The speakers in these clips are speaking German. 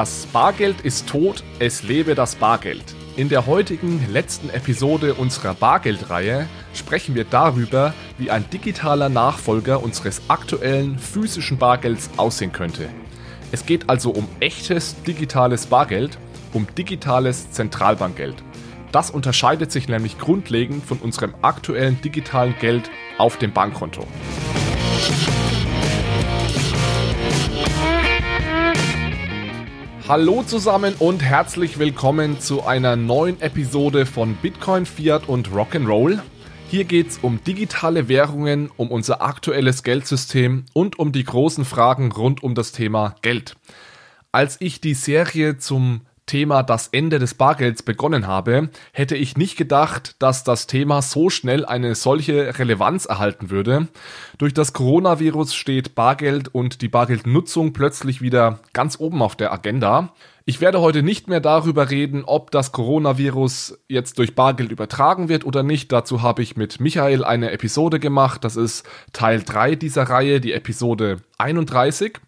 Das Bargeld ist tot, es lebe das Bargeld. In der heutigen letzten Episode unserer Bargeldreihe sprechen wir darüber, wie ein digitaler Nachfolger unseres aktuellen physischen Bargelds aussehen könnte. Es geht also um echtes digitales Bargeld, um digitales Zentralbankgeld. Das unterscheidet sich nämlich grundlegend von unserem aktuellen digitalen Geld auf dem Bankkonto. Hallo zusammen und herzlich willkommen zu einer neuen Episode von Bitcoin, Fiat und Rock'n'Roll. Hier geht es um digitale Währungen, um unser aktuelles Geldsystem und um die großen Fragen rund um das Thema Geld. Als ich die Serie zum Thema das Ende des Bargelds begonnen habe, hätte ich nicht gedacht, dass das Thema so schnell eine solche Relevanz erhalten würde. Durch das Coronavirus steht Bargeld und die Bargeldnutzung plötzlich wieder ganz oben auf der Agenda. Ich werde heute nicht mehr darüber reden, ob das Coronavirus jetzt durch Bargeld übertragen wird oder nicht. Dazu habe ich mit Michael eine Episode gemacht. Das ist Teil 3 dieser Reihe, die Episode 31.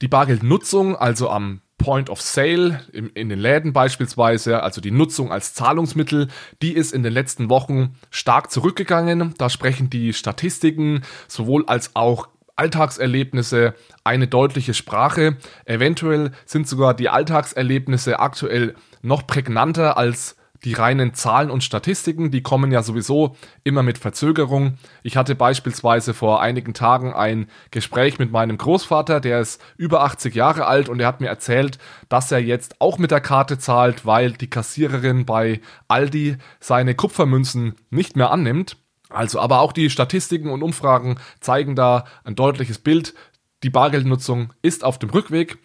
Die Bargeldnutzung, also am Point of Sale in, in den Läden beispielsweise, also die Nutzung als Zahlungsmittel, die ist in den letzten Wochen stark zurückgegangen. Da sprechen die Statistiken sowohl als auch Alltagserlebnisse eine deutliche Sprache. Eventuell sind sogar die Alltagserlebnisse aktuell noch prägnanter als die reinen Zahlen und Statistiken, die kommen ja sowieso immer mit Verzögerung. Ich hatte beispielsweise vor einigen Tagen ein Gespräch mit meinem Großvater, der ist über 80 Jahre alt und er hat mir erzählt, dass er jetzt auch mit der Karte zahlt, weil die Kassiererin bei Aldi seine Kupfermünzen nicht mehr annimmt. Also, aber auch die Statistiken und Umfragen zeigen da ein deutliches Bild. Die Bargeldnutzung ist auf dem Rückweg.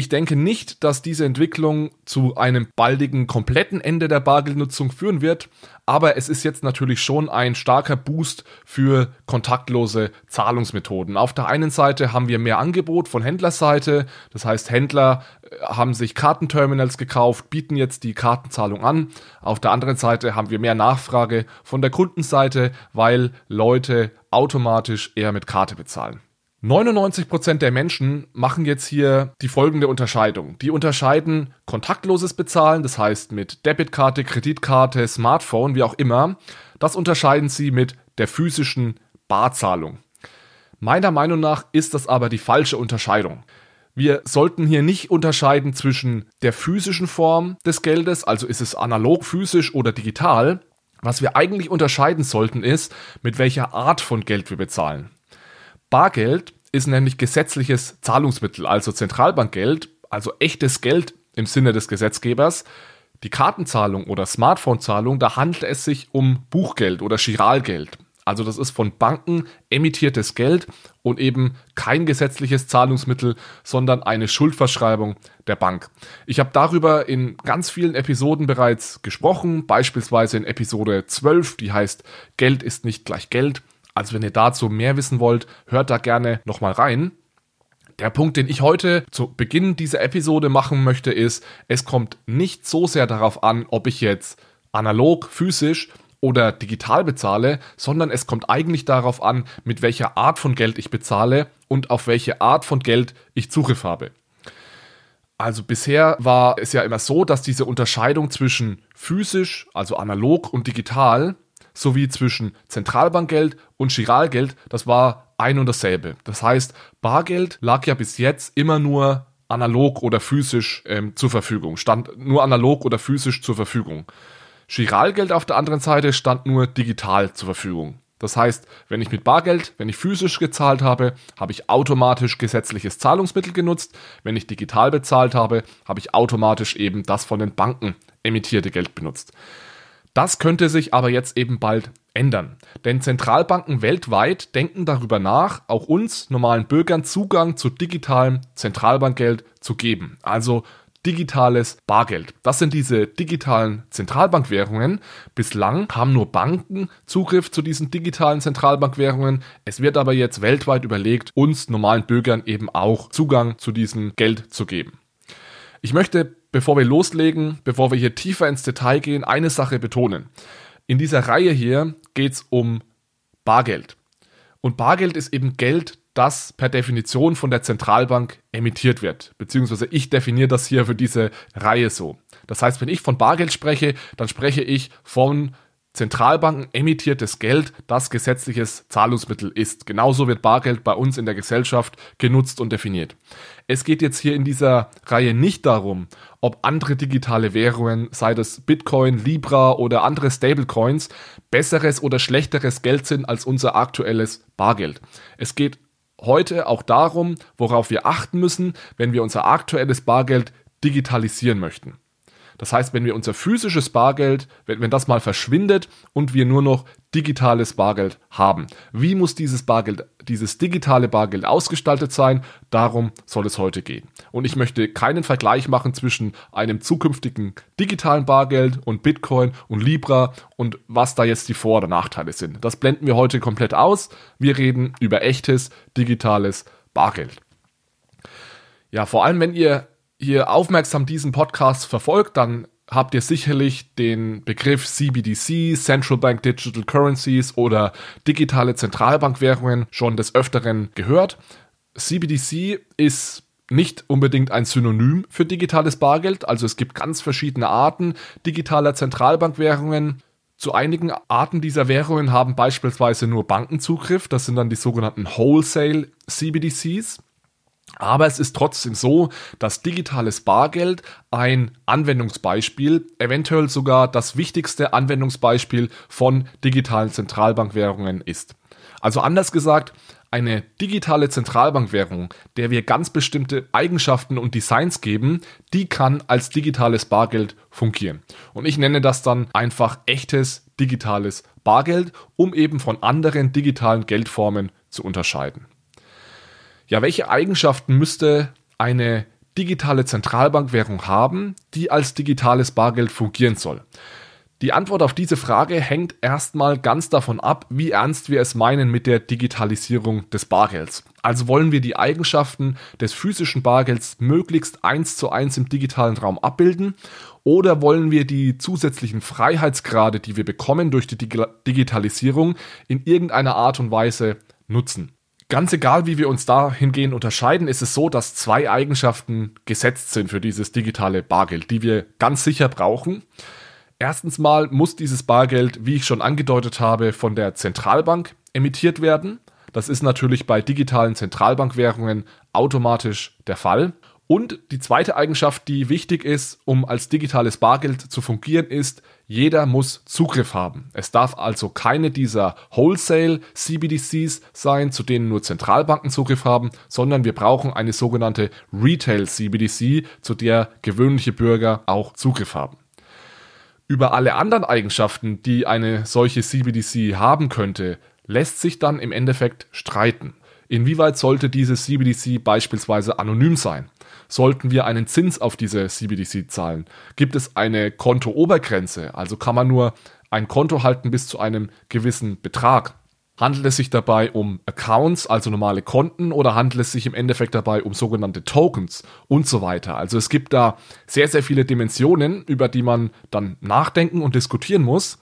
Ich denke nicht, dass diese Entwicklung zu einem baldigen kompletten Ende der Bargeldnutzung führen wird, aber es ist jetzt natürlich schon ein starker Boost für kontaktlose Zahlungsmethoden. Auf der einen Seite haben wir mehr Angebot von Händlerseite, das heißt Händler äh, haben sich Kartenterminals gekauft, bieten jetzt die Kartenzahlung an. Auf der anderen Seite haben wir mehr Nachfrage von der Kundenseite, weil Leute automatisch eher mit Karte bezahlen. 99% der Menschen machen jetzt hier die folgende Unterscheidung. Die unterscheiden kontaktloses Bezahlen, das heißt mit Debitkarte, Kreditkarte, Smartphone, wie auch immer. Das unterscheiden sie mit der physischen Barzahlung. Meiner Meinung nach ist das aber die falsche Unterscheidung. Wir sollten hier nicht unterscheiden zwischen der physischen Form des Geldes, also ist es analog, physisch oder digital. Was wir eigentlich unterscheiden sollten ist, mit welcher Art von Geld wir bezahlen. Bargeld ist nämlich gesetzliches Zahlungsmittel, also Zentralbankgeld, also echtes Geld im Sinne des Gesetzgebers. Die Kartenzahlung oder Smartphonezahlung, da handelt es sich um Buchgeld oder Chiralgeld. Also das ist von Banken emittiertes Geld und eben kein gesetzliches Zahlungsmittel, sondern eine Schuldverschreibung der Bank. Ich habe darüber in ganz vielen Episoden bereits gesprochen, beispielsweise in Episode 12, die heißt Geld ist nicht gleich Geld. Also wenn ihr dazu mehr wissen wollt, hört da gerne nochmal rein. Der Punkt, den ich heute zu Beginn dieser Episode machen möchte, ist, es kommt nicht so sehr darauf an, ob ich jetzt analog, physisch oder digital bezahle, sondern es kommt eigentlich darauf an, mit welcher Art von Geld ich bezahle und auf welche Art von Geld ich Zugriff habe. Also bisher war es ja immer so, dass diese Unterscheidung zwischen physisch, also analog und digital sowie zwischen Zentralbankgeld und Giralgeld, das war ein und dasselbe. Das heißt, Bargeld lag ja bis jetzt immer nur analog oder physisch ähm, zur Verfügung, stand nur analog oder physisch zur Verfügung. Giralgeld auf der anderen Seite stand nur digital zur Verfügung. Das heißt, wenn ich mit Bargeld, wenn ich physisch gezahlt habe, habe ich automatisch gesetzliches Zahlungsmittel genutzt. Wenn ich digital bezahlt habe, habe ich automatisch eben das von den Banken emittierte Geld benutzt. Das könnte sich aber jetzt eben bald ändern. Denn Zentralbanken weltweit denken darüber nach, auch uns normalen Bürgern Zugang zu digitalem Zentralbankgeld zu geben. Also digitales Bargeld. Das sind diese digitalen Zentralbankwährungen. Bislang haben nur Banken Zugriff zu diesen digitalen Zentralbankwährungen. Es wird aber jetzt weltweit überlegt, uns normalen Bürgern eben auch Zugang zu diesem Geld zu geben. Ich möchte bevor wir loslegen, bevor wir hier tiefer ins Detail gehen, eine Sache betonen. In dieser Reihe hier geht es um Bargeld. Und Bargeld ist eben Geld, das per Definition von der Zentralbank emittiert wird. Beziehungsweise ich definiere das hier für diese Reihe so. Das heißt, wenn ich von Bargeld spreche, dann spreche ich von Zentralbanken emittiertes Geld, das gesetzliches Zahlungsmittel ist. Genauso wird Bargeld bei uns in der Gesellschaft genutzt und definiert. Es geht jetzt hier in dieser Reihe nicht darum, ob andere digitale Währungen, sei das Bitcoin, Libra oder andere Stablecoins, besseres oder schlechteres Geld sind als unser aktuelles Bargeld. Es geht heute auch darum, worauf wir achten müssen, wenn wir unser aktuelles Bargeld digitalisieren möchten. Das heißt, wenn wir unser physisches Bargeld, wenn, wenn das mal verschwindet und wir nur noch digitales Bargeld haben. Wie muss dieses Bargeld, dieses digitale Bargeld ausgestaltet sein? Darum soll es heute gehen. Und ich möchte keinen Vergleich machen zwischen einem zukünftigen digitalen Bargeld und Bitcoin und Libra und was da jetzt die Vor- oder Nachteile sind. Das blenden wir heute komplett aus. Wir reden über echtes digitales Bargeld. Ja, vor allem wenn ihr hier aufmerksam diesen Podcast verfolgt, dann habt ihr sicherlich den Begriff CBDC, Central Bank Digital Currencies oder digitale Zentralbankwährungen schon des Öfteren gehört. CBDC ist nicht unbedingt ein Synonym für digitales Bargeld, also es gibt ganz verschiedene Arten digitaler Zentralbankwährungen. Zu einigen Arten dieser Währungen haben beispielsweise nur Banken Zugriff, das sind dann die sogenannten Wholesale CBDCs. Aber es ist trotzdem so, dass digitales Bargeld ein Anwendungsbeispiel, eventuell sogar das wichtigste Anwendungsbeispiel von digitalen Zentralbankwährungen ist. Also anders gesagt, eine digitale Zentralbankwährung, der wir ganz bestimmte Eigenschaften und Designs geben, die kann als digitales Bargeld fungieren. Und ich nenne das dann einfach echtes digitales Bargeld, um eben von anderen digitalen Geldformen zu unterscheiden. Ja, welche Eigenschaften müsste eine digitale Zentralbankwährung haben, die als digitales Bargeld fungieren soll? Die Antwort auf diese Frage hängt erstmal ganz davon ab, wie ernst wir es meinen mit der Digitalisierung des Bargelds. Also wollen wir die Eigenschaften des physischen Bargelds möglichst eins zu eins im digitalen Raum abbilden oder wollen wir die zusätzlichen Freiheitsgrade, die wir bekommen durch die Digitalisierung, in irgendeiner Art und Weise nutzen? Ganz egal, wie wir uns dahingehend unterscheiden, ist es so, dass zwei Eigenschaften gesetzt sind für dieses digitale Bargeld, die wir ganz sicher brauchen. Erstens mal muss dieses Bargeld, wie ich schon angedeutet habe, von der Zentralbank emittiert werden. Das ist natürlich bei digitalen Zentralbankwährungen automatisch der Fall. Und die zweite Eigenschaft, die wichtig ist, um als digitales Bargeld zu fungieren, ist, jeder muss Zugriff haben. Es darf also keine dieser Wholesale CBDCs sein, zu denen nur Zentralbanken Zugriff haben, sondern wir brauchen eine sogenannte Retail CBDC, zu der gewöhnliche Bürger auch Zugriff haben. Über alle anderen Eigenschaften, die eine solche CBDC haben könnte, lässt sich dann im Endeffekt streiten. Inwieweit sollte diese CBDC beispielsweise anonym sein? Sollten wir einen Zins auf diese CBDC zahlen? Gibt es eine Kontoobergrenze? Also kann man nur ein Konto halten bis zu einem gewissen Betrag? Handelt es sich dabei um Accounts, also normale Konten, oder handelt es sich im Endeffekt dabei um sogenannte Tokens und so weiter? Also es gibt da sehr, sehr viele Dimensionen, über die man dann nachdenken und diskutieren muss.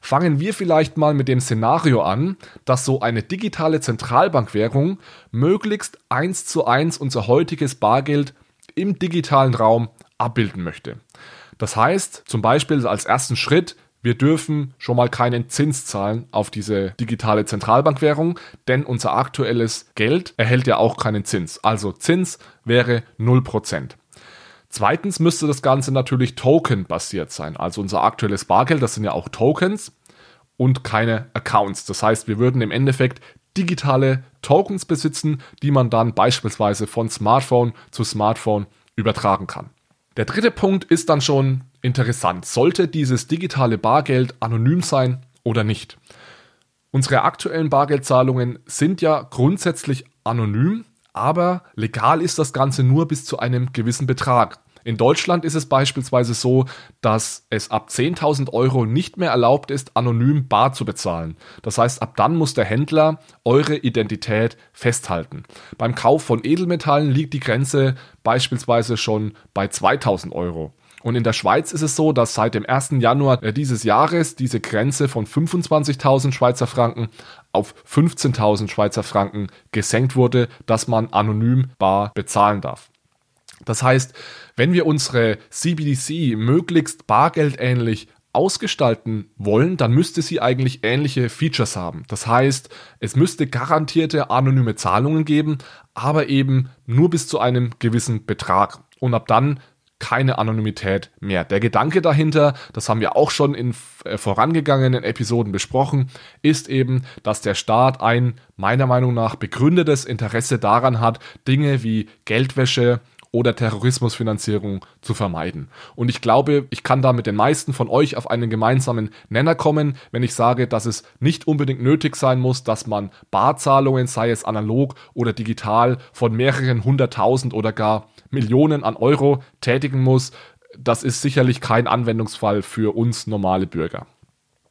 Fangen wir vielleicht mal mit dem Szenario an, dass so eine digitale Zentralbankwährung möglichst eins zu eins unser heutiges Bargeld im digitalen Raum abbilden möchte. Das heißt, zum Beispiel als ersten Schritt, wir dürfen schon mal keinen Zins zahlen auf diese digitale Zentralbankwährung, denn unser aktuelles Geld erhält ja auch keinen Zins. Also Zins wäre 0%. Zweitens müsste das Ganze natürlich token-basiert sein. Also unser aktuelles Bargeld, das sind ja auch Tokens und keine Accounts. Das heißt, wir würden im Endeffekt digitale Tokens besitzen, die man dann beispielsweise von Smartphone zu Smartphone übertragen kann. Der dritte Punkt ist dann schon interessant. Sollte dieses digitale Bargeld anonym sein oder nicht? Unsere aktuellen Bargeldzahlungen sind ja grundsätzlich anonym, aber legal ist das Ganze nur bis zu einem gewissen Betrag. In Deutschland ist es beispielsweise so, dass es ab 10.000 Euro nicht mehr erlaubt ist, anonym bar zu bezahlen. Das heißt, ab dann muss der Händler eure Identität festhalten. Beim Kauf von Edelmetallen liegt die Grenze beispielsweise schon bei 2.000 Euro. Und in der Schweiz ist es so, dass seit dem 1. Januar äh, dieses Jahres diese Grenze von 25.000 Schweizer Franken auf 15.000 Schweizer Franken gesenkt wurde, dass man anonym bar bezahlen darf. Das heißt, wenn wir unsere CBDC möglichst bargeldähnlich ausgestalten wollen, dann müsste sie eigentlich ähnliche Features haben. Das heißt, es müsste garantierte anonyme Zahlungen geben, aber eben nur bis zu einem gewissen Betrag. Und ab dann keine Anonymität mehr. Der Gedanke dahinter, das haben wir auch schon in äh, vorangegangenen Episoden besprochen, ist eben, dass der Staat ein meiner Meinung nach begründetes Interesse daran hat, Dinge wie Geldwäsche, oder Terrorismusfinanzierung zu vermeiden. Und ich glaube, ich kann da mit den meisten von euch auf einen gemeinsamen Nenner kommen, wenn ich sage, dass es nicht unbedingt nötig sein muss, dass man Barzahlungen, sei es analog oder digital, von mehreren hunderttausend oder gar Millionen an Euro tätigen muss. Das ist sicherlich kein Anwendungsfall für uns normale Bürger.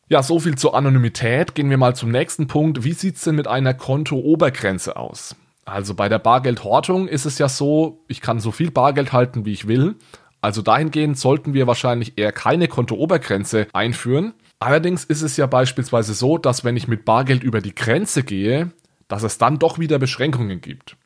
Ja, so viel zur Anonymität. Gehen wir mal zum nächsten Punkt. Wie sieht's denn mit einer Kontoobergrenze aus? Also bei der Bargeldhortung ist es ja so, ich kann so viel Bargeld halten, wie ich will. Also dahingehend sollten wir wahrscheinlich eher keine Kontoobergrenze einführen. Allerdings ist es ja beispielsweise so, dass wenn ich mit Bargeld über die Grenze gehe, dass es dann doch wieder Beschränkungen gibt.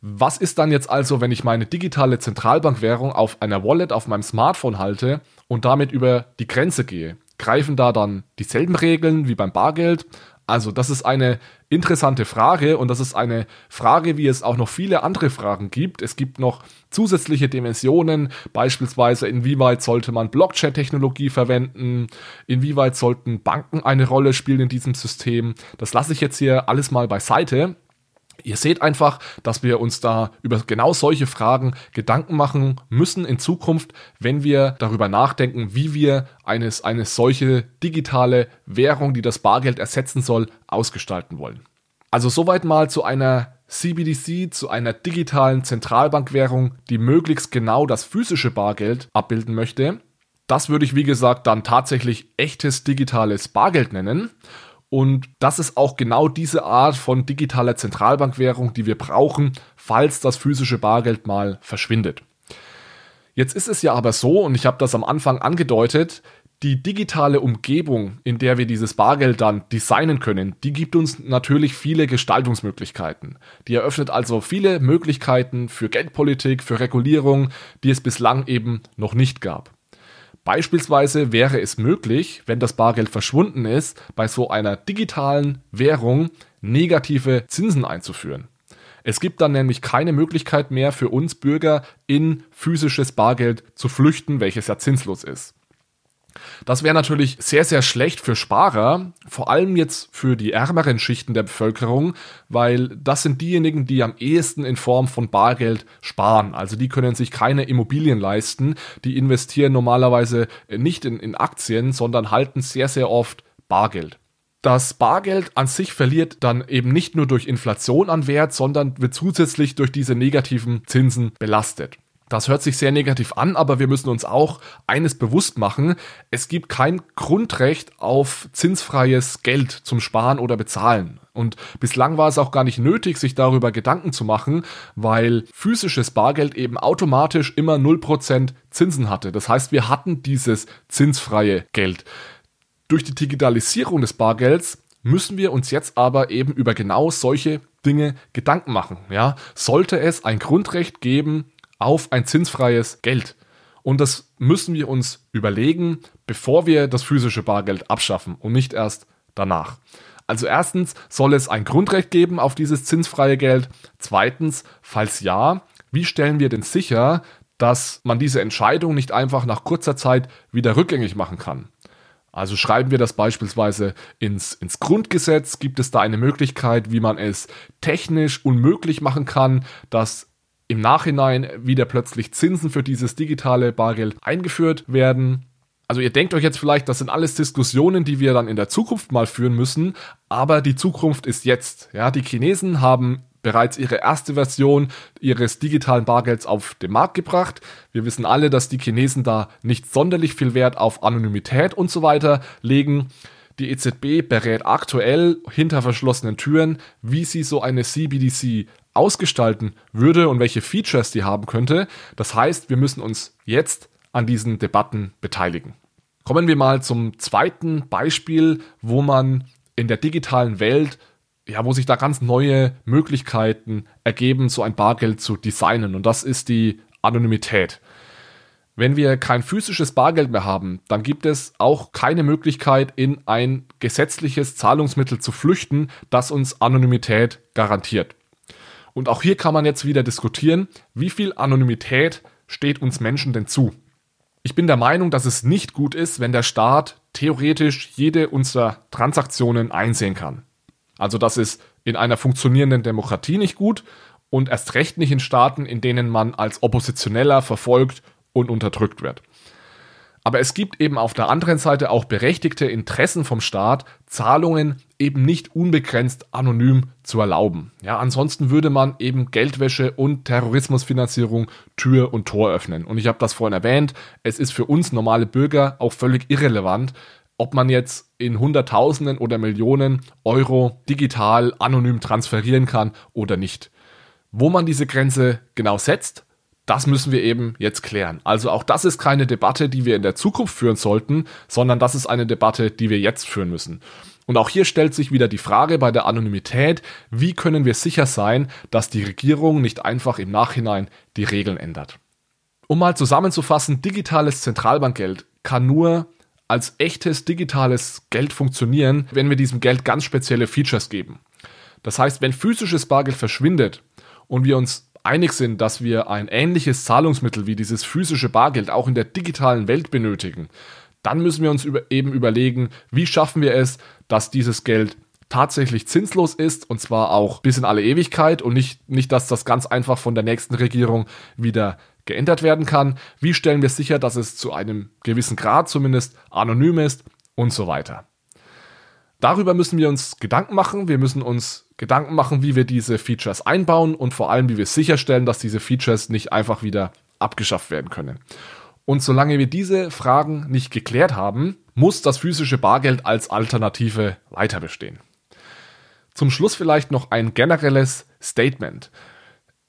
Was ist dann jetzt also, wenn ich meine digitale Zentralbankwährung auf einer Wallet auf meinem Smartphone halte und damit über die Grenze gehe? Greifen da dann dieselben Regeln wie beim Bargeld? Also das ist eine interessante Frage und das ist eine Frage, wie es auch noch viele andere Fragen gibt. Es gibt noch zusätzliche Dimensionen, beispielsweise inwieweit sollte man Blockchain-Technologie verwenden, inwieweit sollten Banken eine Rolle spielen in diesem System. Das lasse ich jetzt hier alles mal beiseite. Ihr seht einfach, dass wir uns da über genau solche Fragen Gedanken machen müssen in Zukunft, wenn wir darüber nachdenken, wie wir eines, eine solche digitale Währung, die das Bargeld ersetzen soll, ausgestalten wollen. Also soweit mal zu einer CBDC, zu einer digitalen Zentralbankwährung, die möglichst genau das physische Bargeld abbilden möchte. Das würde ich, wie gesagt, dann tatsächlich echtes digitales Bargeld nennen. Und das ist auch genau diese Art von digitaler Zentralbankwährung, die wir brauchen, falls das physische Bargeld mal verschwindet. Jetzt ist es ja aber so, und ich habe das am Anfang angedeutet, die digitale Umgebung, in der wir dieses Bargeld dann designen können, die gibt uns natürlich viele Gestaltungsmöglichkeiten. Die eröffnet also viele Möglichkeiten für Geldpolitik, für Regulierung, die es bislang eben noch nicht gab. Beispielsweise wäre es möglich, wenn das Bargeld verschwunden ist, bei so einer digitalen Währung negative Zinsen einzuführen. Es gibt dann nämlich keine Möglichkeit mehr für uns Bürger in physisches Bargeld zu flüchten, welches ja zinslos ist. Das wäre natürlich sehr, sehr schlecht für Sparer, vor allem jetzt für die ärmeren Schichten der Bevölkerung, weil das sind diejenigen, die am ehesten in Form von Bargeld sparen. Also die können sich keine Immobilien leisten, die investieren normalerweise nicht in, in Aktien, sondern halten sehr, sehr oft Bargeld. Das Bargeld an sich verliert dann eben nicht nur durch Inflation an Wert, sondern wird zusätzlich durch diese negativen Zinsen belastet. Das hört sich sehr negativ an, aber wir müssen uns auch eines bewusst machen. Es gibt kein Grundrecht auf zinsfreies Geld zum Sparen oder Bezahlen. Und bislang war es auch gar nicht nötig, sich darüber Gedanken zu machen, weil physisches Bargeld eben automatisch immer 0% Zinsen hatte. Das heißt, wir hatten dieses zinsfreie Geld. Durch die Digitalisierung des Bargelds müssen wir uns jetzt aber eben über genau solche Dinge Gedanken machen. Ja, sollte es ein Grundrecht geben, auf ein zinsfreies Geld. Und das müssen wir uns überlegen, bevor wir das physische Bargeld abschaffen und nicht erst danach. Also erstens soll es ein Grundrecht geben auf dieses zinsfreie Geld. Zweitens, falls ja, wie stellen wir denn sicher, dass man diese Entscheidung nicht einfach nach kurzer Zeit wieder rückgängig machen kann? Also schreiben wir das beispielsweise ins, ins Grundgesetz, gibt es da eine Möglichkeit, wie man es technisch unmöglich machen kann, dass im Nachhinein wieder plötzlich Zinsen für dieses digitale Bargeld eingeführt werden. Also ihr denkt euch jetzt vielleicht, das sind alles Diskussionen, die wir dann in der Zukunft mal führen müssen, aber die Zukunft ist jetzt. Ja, die Chinesen haben bereits ihre erste Version ihres digitalen Bargelds auf den Markt gebracht. Wir wissen alle, dass die Chinesen da nicht sonderlich viel Wert auf Anonymität und so weiter legen. Die EZB berät aktuell hinter verschlossenen Türen, wie sie so eine CBDC ausgestalten würde und welche Features die haben könnte. Das heißt, wir müssen uns jetzt an diesen Debatten beteiligen. Kommen wir mal zum zweiten Beispiel, wo man in der digitalen Welt, ja, wo sich da ganz neue Möglichkeiten ergeben, so ein Bargeld zu designen. Und das ist die Anonymität. Wenn wir kein physisches Bargeld mehr haben, dann gibt es auch keine Möglichkeit, in ein gesetzliches Zahlungsmittel zu flüchten, das uns Anonymität garantiert. Und auch hier kann man jetzt wieder diskutieren, wie viel Anonymität steht uns Menschen denn zu? Ich bin der Meinung, dass es nicht gut ist, wenn der Staat theoretisch jede unserer Transaktionen einsehen kann. Also das ist in einer funktionierenden Demokratie nicht gut und erst recht nicht in Staaten, in denen man als Oppositioneller verfolgt und unterdrückt wird. Aber es gibt eben auf der anderen Seite auch berechtigte Interessen vom Staat, Zahlungen eben nicht unbegrenzt anonym zu erlauben. Ja, ansonsten würde man eben Geldwäsche und Terrorismusfinanzierung Tür und Tor öffnen. Und ich habe das vorhin erwähnt, es ist für uns normale Bürger auch völlig irrelevant, ob man jetzt in Hunderttausenden oder Millionen Euro digital anonym transferieren kann oder nicht. Wo man diese Grenze genau setzt, das müssen wir eben jetzt klären. Also auch das ist keine Debatte, die wir in der Zukunft führen sollten, sondern das ist eine Debatte, die wir jetzt führen müssen. Und auch hier stellt sich wieder die Frage bei der Anonymität, wie können wir sicher sein, dass die Regierung nicht einfach im Nachhinein die Regeln ändert. Um mal zusammenzufassen, digitales Zentralbankgeld kann nur als echtes digitales Geld funktionieren, wenn wir diesem Geld ganz spezielle Features geben. Das heißt, wenn physisches Bargeld verschwindet und wir uns einig sind, dass wir ein ähnliches Zahlungsmittel wie dieses physische Bargeld auch in der digitalen Welt benötigen, dann müssen wir uns über, eben überlegen, wie schaffen wir es, dass dieses Geld tatsächlich zinslos ist und zwar auch bis in alle Ewigkeit und nicht, nicht, dass das ganz einfach von der nächsten Regierung wieder geändert werden kann. Wie stellen wir sicher, dass es zu einem gewissen Grad zumindest anonym ist und so weiter. Darüber müssen wir uns Gedanken machen. Wir müssen uns Gedanken machen, wie wir diese Features einbauen und vor allem, wie wir sicherstellen, dass diese Features nicht einfach wieder abgeschafft werden können. Und solange wir diese Fragen nicht geklärt haben, muss das physische Bargeld als Alternative weiter bestehen. Zum Schluss vielleicht noch ein generelles Statement.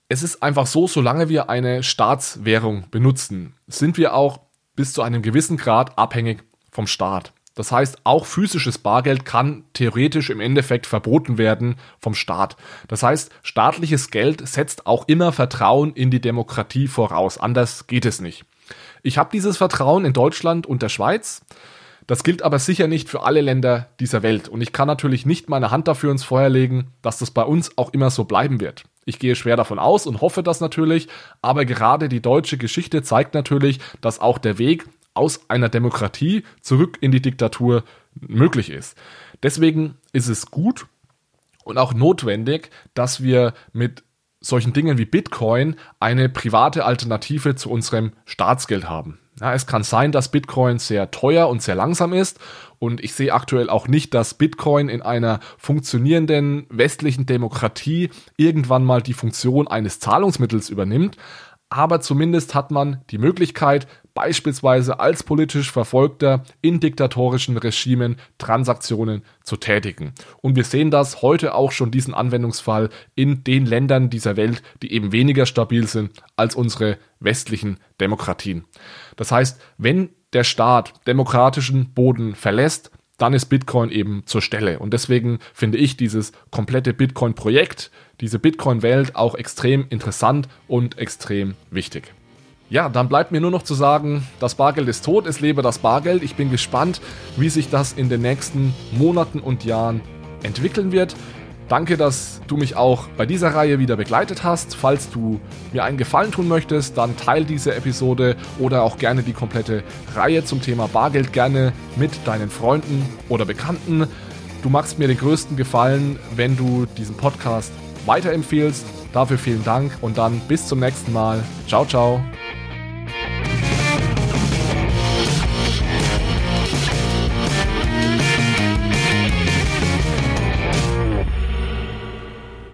Es ist einfach so, solange wir eine Staatswährung benutzen, sind wir auch bis zu einem gewissen Grad abhängig vom Staat. Das heißt, auch physisches Bargeld kann theoretisch im Endeffekt verboten werden vom Staat. Das heißt, staatliches Geld setzt auch immer Vertrauen in die Demokratie voraus. Anders geht es nicht. Ich habe dieses Vertrauen in Deutschland und der Schweiz. Das gilt aber sicher nicht für alle Länder dieser Welt. Und ich kann natürlich nicht meine Hand dafür ins Feuer legen, dass das bei uns auch immer so bleiben wird. Ich gehe schwer davon aus und hoffe das natürlich, aber gerade die deutsche Geschichte zeigt natürlich, dass auch der Weg aus einer Demokratie zurück in die Diktatur möglich ist. Deswegen ist es gut und auch notwendig, dass wir mit solchen Dingen wie Bitcoin eine private Alternative zu unserem Staatsgeld haben. Ja, es kann sein, dass Bitcoin sehr teuer und sehr langsam ist und ich sehe aktuell auch nicht, dass Bitcoin in einer funktionierenden westlichen Demokratie irgendwann mal die Funktion eines Zahlungsmittels übernimmt aber zumindest hat man die Möglichkeit, beispielsweise als politisch Verfolgter in diktatorischen Regimen Transaktionen zu tätigen. Und wir sehen das heute auch schon diesen Anwendungsfall in den Ländern dieser Welt, die eben weniger stabil sind als unsere westlichen Demokratien. Das heißt, wenn der Staat demokratischen Boden verlässt, dann ist Bitcoin eben zur Stelle. Und deswegen finde ich dieses komplette Bitcoin-Projekt, diese Bitcoin-Welt auch extrem interessant und extrem wichtig. Ja, dann bleibt mir nur noch zu sagen, das Bargeld ist tot, es lebe das Bargeld. Ich bin gespannt, wie sich das in den nächsten Monaten und Jahren entwickeln wird. Danke, dass du mich auch bei dieser Reihe wieder begleitet hast. Falls du mir einen Gefallen tun möchtest, dann teile diese Episode oder auch gerne die komplette Reihe zum Thema Bargeld gerne mit deinen Freunden oder Bekannten. Du machst mir den größten Gefallen, wenn du diesen Podcast weiterempfehlst. Dafür vielen Dank und dann bis zum nächsten Mal. Ciao, ciao.